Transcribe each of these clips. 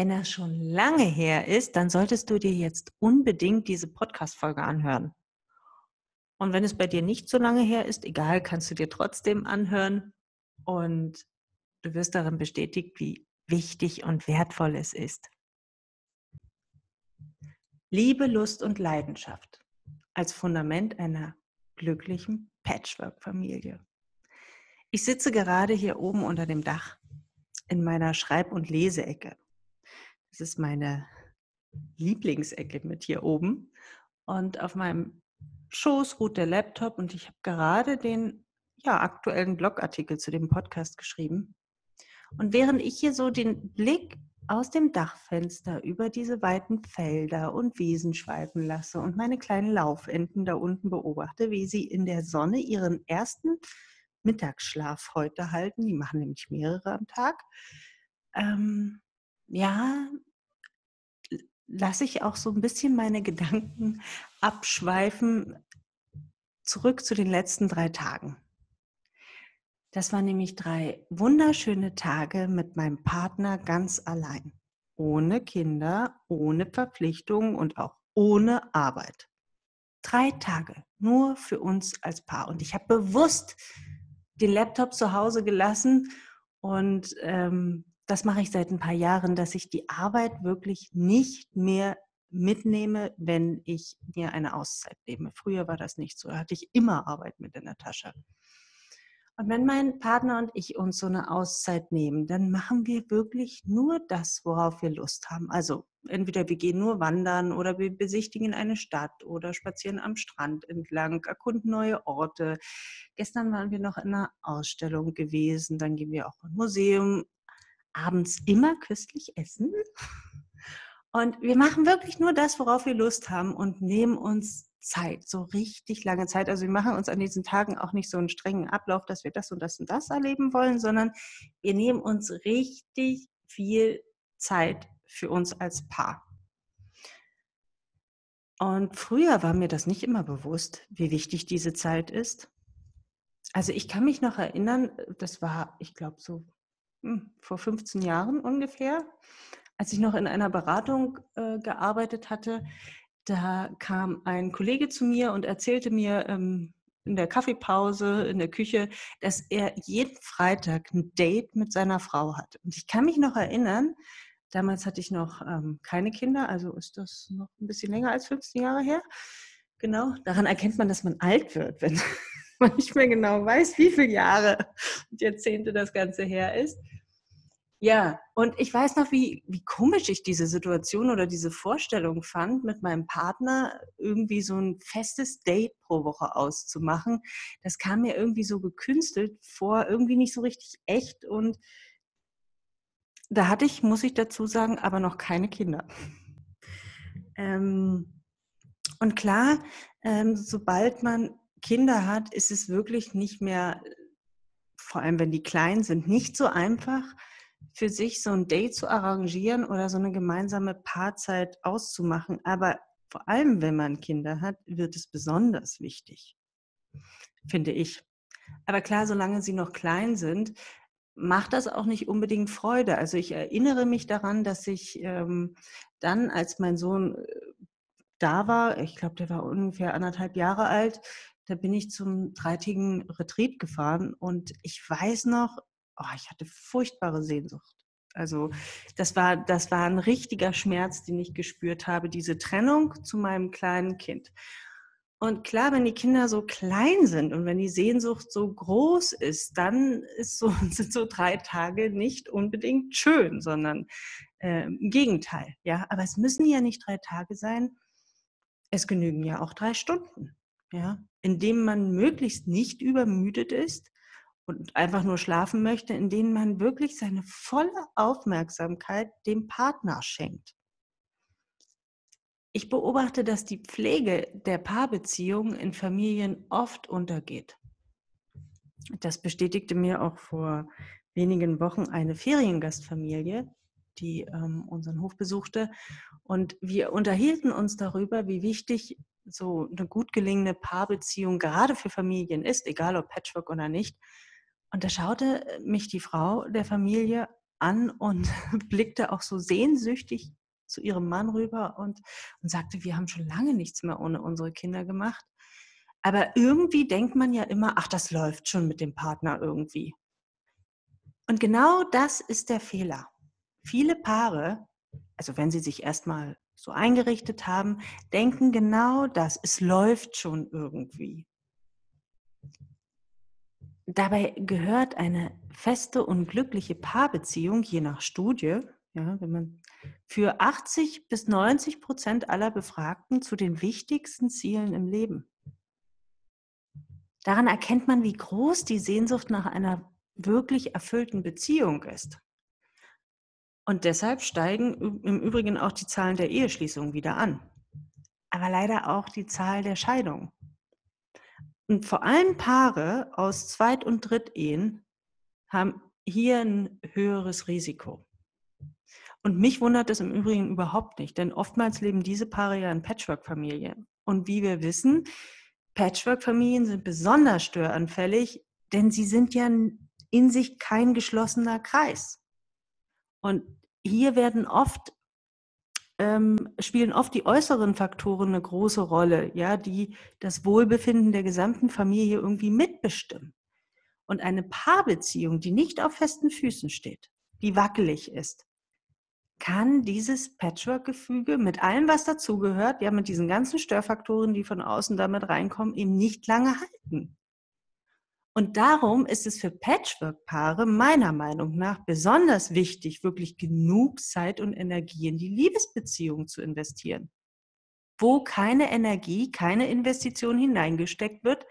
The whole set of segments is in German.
Wenn das schon lange her ist, dann solltest du dir jetzt unbedingt diese Podcast-Folge anhören. Und wenn es bei dir nicht so lange her ist, egal, kannst du dir trotzdem anhören und du wirst darin bestätigt, wie wichtig und wertvoll es ist. Liebe, Lust und Leidenschaft als Fundament einer glücklichen Patchwork-Familie. Ich sitze gerade hier oben unter dem Dach in meiner Schreib- und Leseecke das ist meine Lieblingsecke mit hier oben. Und auf meinem Schoß ruht der Laptop und ich habe gerade den ja, aktuellen Blogartikel zu dem Podcast geschrieben. Und während ich hier so den Blick aus dem Dachfenster über diese weiten Felder und Wiesen schweifen lasse und meine kleinen Laufenten da unten beobachte, wie sie in der Sonne ihren ersten Mittagsschlaf heute halten, die machen nämlich mehrere am Tag, ähm, ja, lasse ich auch so ein bisschen meine Gedanken abschweifen zurück zu den letzten drei Tagen. Das waren nämlich drei wunderschöne Tage mit meinem Partner ganz allein. Ohne Kinder, ohne Verpflichtungen und auch ohne Arbeit. Drei Tage nur für uns als Paar. Und ich habe bewusst den Laptop zu Hause gelassen und ähm, das mache ich seit ein paar Jahren, dass ich die Arbeit wirklich nicht mehr mitnehme, wenn ich mir eine Auszeit nehme. Früher war das nicht so. Da hatte ich immer Arbeit mit in der Tasche. Und wenn mein Partner und ich uns so eine Auszeit nehmen, dann machen wir wirklich nur das, worauf wir Lust haben. Also entweder wir gehen nur wandern oder wir besichtigen eine Stadt oder spazieren am Strand entlang, erkunden neue Orte. Gestern waren wir noch in einer Ausstellung gewesen, dann gehen wir auch im Museum abends immer köstlich essen. Und wir machen wirklich nur das, worauf wir Lust haben und nehmen uns Zeit, so richtig lange Zeit. Also wir machen uns an diesen Tagen auch nicht so einen strengen Ablauf, dass wir das und das und das erleben wollen, sondern wir nehmen uns richtig viel Zeit für uns als Paar. Und früher war mir das nicht immer bewusst, wie wichtig diese Zeit ist. Also ich kann mich noch erinnern, das war, ich glaube, so vor 15 Jahren ungefähr, als ich noch in einer Beratung äh, gearbeitet hatte, da kam ein Kollege zu mir und erzählte mir ähm, in der Kaffeepause, in der Küche, dass er jeden Freitag ein Date mit seiner Frau hat. Und ich kann mich noch erinnern, damals hatte ich noch ähm, keine Kinder, also ist das noch ein bisschen länger als 15 Jahre her. Genau, daran erkennt man, dass man alt wird, wenn man nicht mehr genau weiß, wie viele Jahre und Jahrzehnte das Ganze her ist. Ja, und ich weiß noch, wie, wie komisch ich diese Situation oder diese Vorstellung fand, mit meinem Partner irgendwie so ein festes Date pro Woche auszumachen. Das kam mir irgendwie so gekünstelt vor, irgendwie nicht so richtig echt. Und da hatte ich, muss ich dazu sagen, aber noch keine Kinder. Ähm, und klar, ähm, sobald man Kinder hat, ist es wirklich nicht mehr, vor allem wenn die klein sind, nicht so einfach, für sich so ein Date zu arrangieren oder so eine gemeinsame Paarzeit auszumachen. Aber vor allem, wenn man Kinder hat, wird es besonders wichtig, finde ich. Aber klar, solange sie noch klein sind, macht das auch nicht unbedingt Freude. Also ich erinnere mich daran, dass ich ähm, dann, als mein Sohn äh, da war, ich glaube, der war ungefähr anderthalb Jahre alt, da bin ich zum dreitägigen Retreat gefahren und ich weiß noch, oh, ich hatte furchtbare Sehnsucht. Also das war, das war ein richtiger Schmerz, den ich gespürt habe, diese Trennung zu meinem kleinen Kind. Und klar, wenn die Kinder so klein sind und wenn die Sehnsucht so groß ist, dann ist so, sind so drei Tage nicht unbedingt schön, sondern äh, im Gegenteil. Ja, aber es müssen ja nicht drei Tage sein. Es genügen ja auch drei Stunden. Ja, indem man möglichst nicht übermüdet ist und einfach nur schlafen möchte, in denen man wirklich seine volle Aufmerksamkeit dem Partner schenkt. ich beobachte, dass die Pflege der Paarbeziehung in Familien oft untergeht. Das bestätigte mir auch vor wenigen Wochen eine Feriengastfamilie, die ähm, unseren Hof besuchte. Und wir unterhielten uns darüber, wie wichtig so eine gut gelingende Paarbeziehung gerade für Familien ist, egal ob Patchwork oder nicht. Und da schaute mich die Frau der Familie an und blickte auch so sehnsüchtig zu ihrem Mann rüber und, und sagte, wir haben schon lange nichts mehr ohne unsere Kinder gemacht. Aber irgendwie denkt man ja immer, ach, das läuft schon mit dem Partner irgendwie. Und genau das ist der Fehler. Viele Paare, also wenn sie sich erstmal so eingerichtet haben, denken genau das, es läuft schon irgendwie. Dabei gehört eine feste und glückliche Paarbeziehung, je nach Studie, ja, wenn man für 80 bis 90 Prozent aller Befragten zu den wichtigsten Zielen im Leben. Daran erkennt man, wie groß die Sehnsucht nach einer wirklich erfüllten Beziehung ist. Und deshalb steigen im Übrigen auch die Zahlen der Eheschließungen wieder an. Aber leider auch die Zahl der Scheidungen. Und vor allem Paare aus Zweit- und Drittehen haben hier ein höheres Risiko. Und mich wundert es im Übrigen überhaupt nicht, denn oftmals leben diese Paare ja in Patchwork-Familien. Und wie wir wissen, Patchwork-Familien sind besonders störanfällig, denn sie sind ja in sich kein geschlossener Kreis. Und hier werden oft ähm, spielen oft die äußeren Faktoren eine große Rolle, ja, die das Wohlbefinden der gesamten Familie irgendwie mitbestimmen. Und eine Paarbeziehung, die nicht auf festen Füßen steht, die wackelig ist, kann dieses Patchwork-Gefüge mit allem, was dazugehört, ja, mit diesen ganzen Störfaktoren, die von außen damit reinkommen, eben nicht lange halten. Und darum ist es für Patchwork-Paare meiner Meinung nach besonders wichtig, wirklich genug Zeit und Energie in die Liebesbeziehung zu investieren. Wo keine Energie, keine Investition hineingesteckt wird,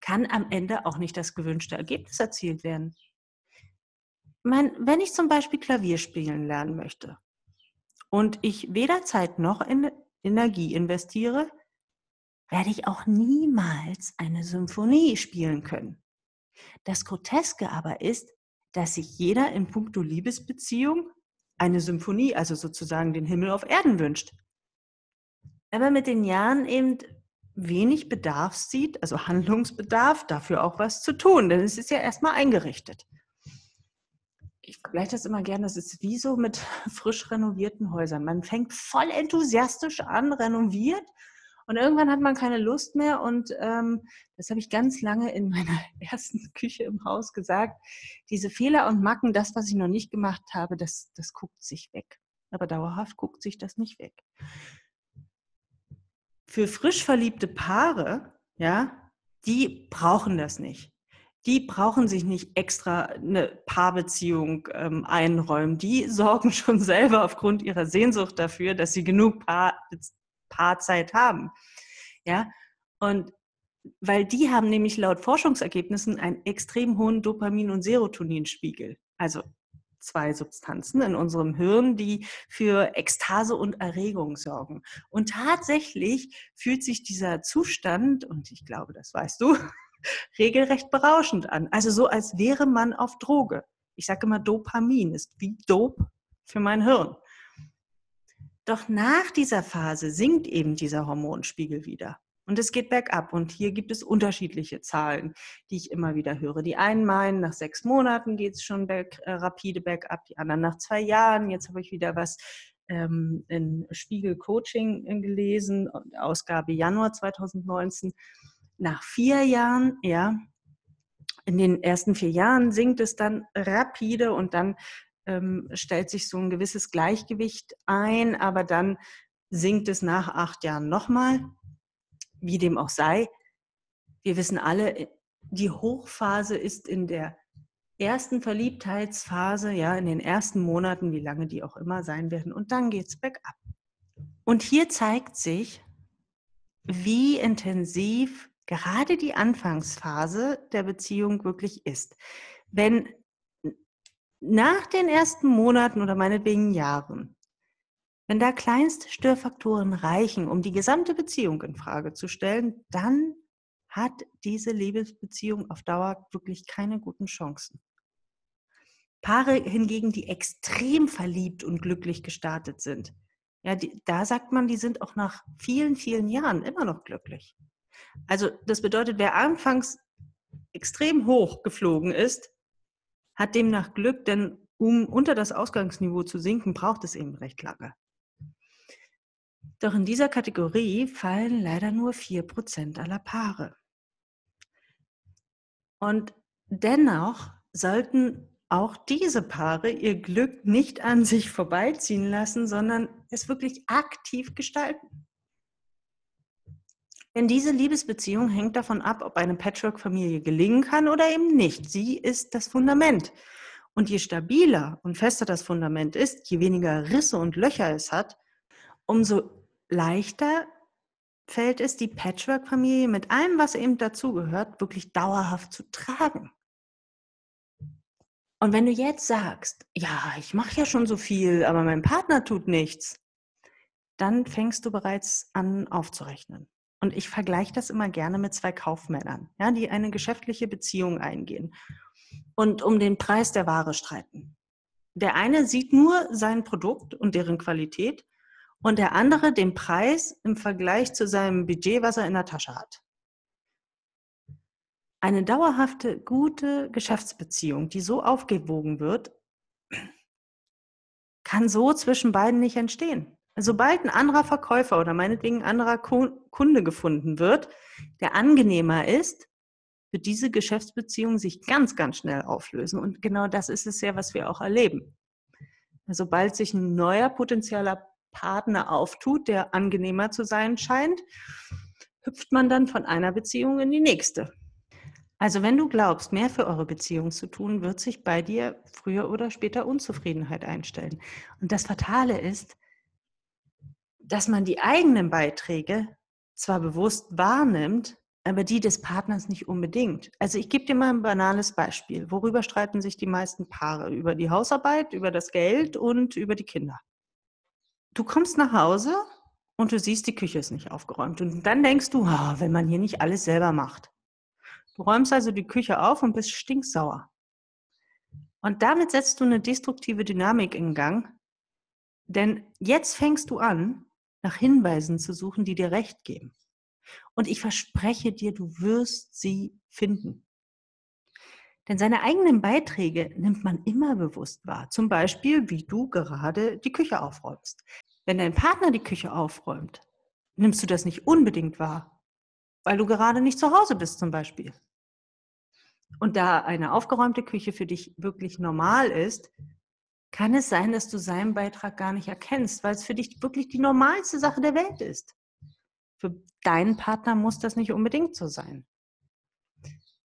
kann am Ende auch nicht das gewünschte Ergebnis erzielt werden. Mein, wenn ich zum Beispiel Klavier spielen lernen möchte, und ich weder Zeit noch in Energie investiere, werde ich auch niemals eine Symphonie spielen können. Das Groteske aber ist, dass sich jeder in puncto Liebesbeziehung eine Symphonie, also sozusagen den Himmel auf Erden wünscht. Aber mit den Jahren eben wenig Bedarf sieht, also Handlungsbedarf, dafür auch was zu tun, denn es ist ja erstmal eingerichtet ich vergleiche das immer gerne, das ist wie so mit frisch renovierten Häusern. Man fängt voll enthusiastisch an, renoviert und irgendwann hat man keine Lust mehr und ähm, das habe ich ganz lange in meiner ersten Küche im Haus gesagt. Diese Fehler und Macken, das, was ich noch nicht gemacht habe, das, das guckt sich weg. Aber dauerhaft guckt sich das nicht weg. Für frisch verliebte Paare, ja, die brauchen das nicht die brauchen sich nicht extra eine Paarbeziehung ähm, einräumen. Die sorgen schon selber aufgrund ihrer Sehnsucht dafür, dass sie genug Paar, Paarzeit haben. Ja, und weil die haben nämlich laut Forschungsergebnissen einen extrem hohen Dopamin- und Serotoninspiegel. Also zwei Substanzen in unserem Hirn, die für Ekstase und Erregung sorgen. Und tatsächlich fühlt sich dieser Zustand, und ich glaube, das weißt du, regelrecht berauschend an. Also so, als wäre man auf Droge. Ich sage immer, Dopamin ist wie Dope für mein Hirn. Doch nach dieser Phase sinkt eben dieser Hormonspiegel wieder. Und es geht bergab. Und hier gibt es unterschiedliche Zahlen, die ich immer wieder höre. Die einen meinen, nach sechs Monaten geht es schon berg, äh, rapide bergab, die anderen nach zwei Jahren. Jetzt habe ich wieder was ähm, in Spiegel Coaching gelesen, Ausgabe Januar 2019 nach vier Jahren, ja, in den ersten vier Jahren sinkt es dann rapide und dann ähm, stellt sich so ein gewisses Gleichgewicht ein, aber dann sinkt es nach acht Jahren nochmal, wie dem auch sei. Wir wissen alle, die Hochphase ist in der ersten Verliebtheitsphase, ja, in den ersten Monaten, wie lange die auch immer sein werden, und dann geht es bergab. Und hier zeigt sich, wie intensiv gerade die Anfangsphase der Beziehung wirklich ist. Wenn nach den ersten Monaten oder meinetwegen Jahren Wenn da kleinste Störfaktoren reichen, um die gesamte Beziehung in Frage zu stellen, dann hat diese Liebesbeziehung auf Dauer wirklich keine guten Chancen. Paare hingegen, die extrem verliebt und glücklich gestartet sind, ja, die, da sagt man, die sind auch nach vielen, vielen Jahren immer noch glücklich. Also das bedeutet, wer anfangs extrem hoch geflogen ist, hat demnach Glück, denn um unter das Ausgangsniveau zu sinken, braucht es eben recht lange. Doch in dieser Kategorie fallen leider nur 4% aller Paare. Und dennoch sollten auch diese Paare ihr Glück nicht an sich vorbeiziehen lassen, sondern es wirklich aktiv gestalten. Denn diese Liebesbeziehung hängt davon ab, ob eine Patchwork-Familie gelingen kann oder eben nicht. Sie ist das Fundament. Und je stabiler und fester das Fundament ist, je weniger Risse und Löcher es hat, umso leichter fällt es, die Patchwork-Familie mit allem, was eben dazugehört, wirklich dauerhaft zu tragen. Und wenn du jetzt sagst, ja, ich mache ja schon so viel, aber mein Partner tut nichts, dann fängst du bereits an aufzurechnen. Und ich vergleiche das immer gerne mit zwei Kaufmännern, ja, die eine geschäftliche Beziehung eingehen und um den Preis der Ware streiten. Der eine sieht nur sein Produkt und deren Qualität und der andere den Preis im Vergleich zu seinem Budget, was er in der Tasche hat. Eine dauerhafte, gute Geschäftsbeziehung, die so aufgewogen wird, kann so zwischen beiden nicht entstehen. Sobald ein anderer Verkäufer oder meinetwegen ein anderer Kunde gefunden wird, der angenehmer ist, wird diese Geschäftsbeziehung sich ganz, ganz schnell auflösen. Und genau das ist es ja, was wir auch erleben. Sobald sich ein neuer potenzieller Partner auftut, der angenehmer zu sein scheint, hüpft man dann von einer Beziehung in die nächste. Also wenn du glaubst, mehr für eure Beziehung zu tun, wird sich bei dir früher oder später Unzufriedenheit einstellen. Und das Fatale ist, dass man die eigenen Beiträge zwar bewusst wahrnimmt, aber die des Partners nicht unbedingt. Also ich gebe dir mal ein banales Beispiel. Worüber streiten sich die meisten Paare? Über die Hausarbeit, über das Geld und über die Kinder. Du kommst nach Hause und du siehst, die Küche ist nicht aufgeräumt. Und dann denkst du, oh, wenn man hier nicht alles selber macht. Du räumst also die Küche auf und bist stinksauer. Und damit setzt du eine destruktive Dynamik in Gang. Denn jetzt fängst du an, nach Hinweisen zu suchen, die dir recht geben. Und ich verspreche dir, du wirst sie finden. Denn seine eigenen Beiträge nimmt man immer bewusst wahr. Zum Beispiel, wie du gerade die Küche aufräumst. Wenn dein Partner die Küche aufräumt, nimmst du das nicht unbedingt wahr, weil du gerade nicht zu Hause bist zum Beispiel. Und da eine aufgeräumte Küche für dich wirklich normal ist, kann es sein, dass du seinen Beitrag gar nicht erkennst, weil es für dich wirklich die normalste Sache der Welt ist. Für deinen Partner muss das nicht unbedingt so sein.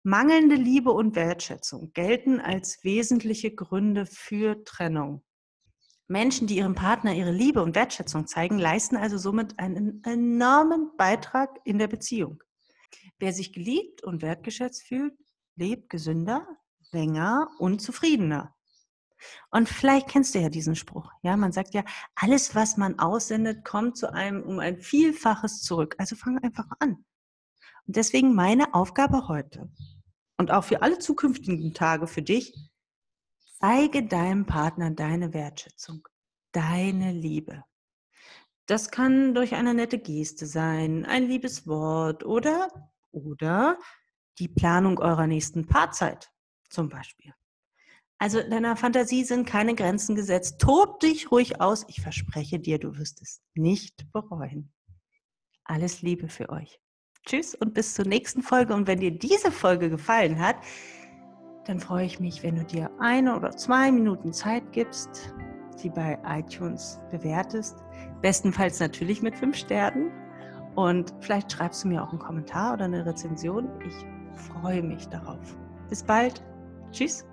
Mangelnde Liebe und Wertschätzung gelten als wesentliche Gründe für Trennung. Menschen, die ihrem Partner ihre Liebe und Wertschätzung zeigen, leisten also somit einen enormen Beitrag in der Beziehung. Wer sich geliebt und wertgeschätzt fühlt, lebt gesünder, länger und zufriedener. Und vielleicht kennst du ja diesen Spruch. Ja, man sagt ja, alles, was man aussendet, kommt zu einem um ein Vielfaches zurück. Also fang einfach an. Und deswegen meine Aufgabe heute und auch für alle zukünftigen Tage für dich, zeige deinem Partner deine Wertschätzung, deine Liebe. Das kann durch eine nette Geste sein, ein liebes Wort oder, oder die Planung eurer nächsten Paarzeit zum Beispiel. Also deiner Fantasie sind keine Grenzen gesetzt. Tob dich ruhig aus. Ich verspreche dir, du wirst es nicht bereuen. Alles Liebe für euch. Tschüss und bis zur nächsten Folge. Und wenn dir diese Folge gefallen hat, dann freue ich mich, wenn du dir eine oder zwei Minuten Zeit gibst, sie bei iTunes bewertest. Bestenfalls natürlich mit fünf Sternen. Und vielleicht schreibst du mir auch einen Kommentar oder eine Rezension. Ich freue mich darauf. Bis bald. Tschüss.